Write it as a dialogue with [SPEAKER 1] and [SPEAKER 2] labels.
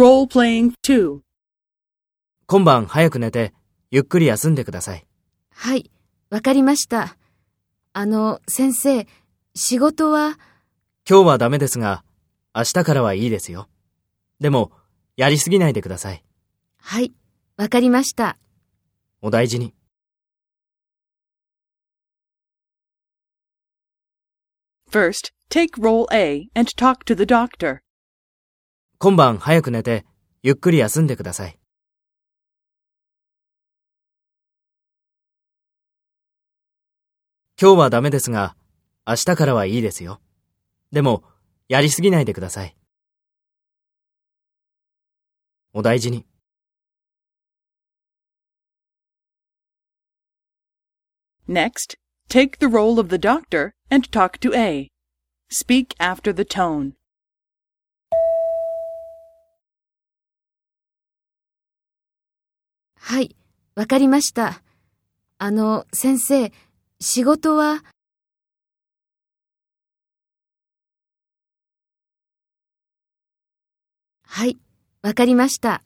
[SPEAKER 1] Role playing
[SPEAKER 2] 今晩早く寝て、ゆっくり休んでください。
[SPEAKER 3] はい、わかりました。あの、先生、仕事は、
[SPEAKER 2] 今日はダメですが、明日からはいいですよ。でも、やりすぎないでください。
[SPEAKER 3] はい、わかりました。
[SPEAKER 2] お大事に。
[SPEAKER 1] First, take role A and talk to the doctor.
[SPEAKER 2] 今晩早く寝て、ゆっくり休んでください。今日はダメですが、明日からはいいですよ。でも、やりすぎないでください。お大事に。
[SPEAKER 1] Next, take the role of the doctor and talk to A. Speak after the tone.
[SPEAKER 3] はい、わかりました。あの、先生、仕事は、はい、わかりました。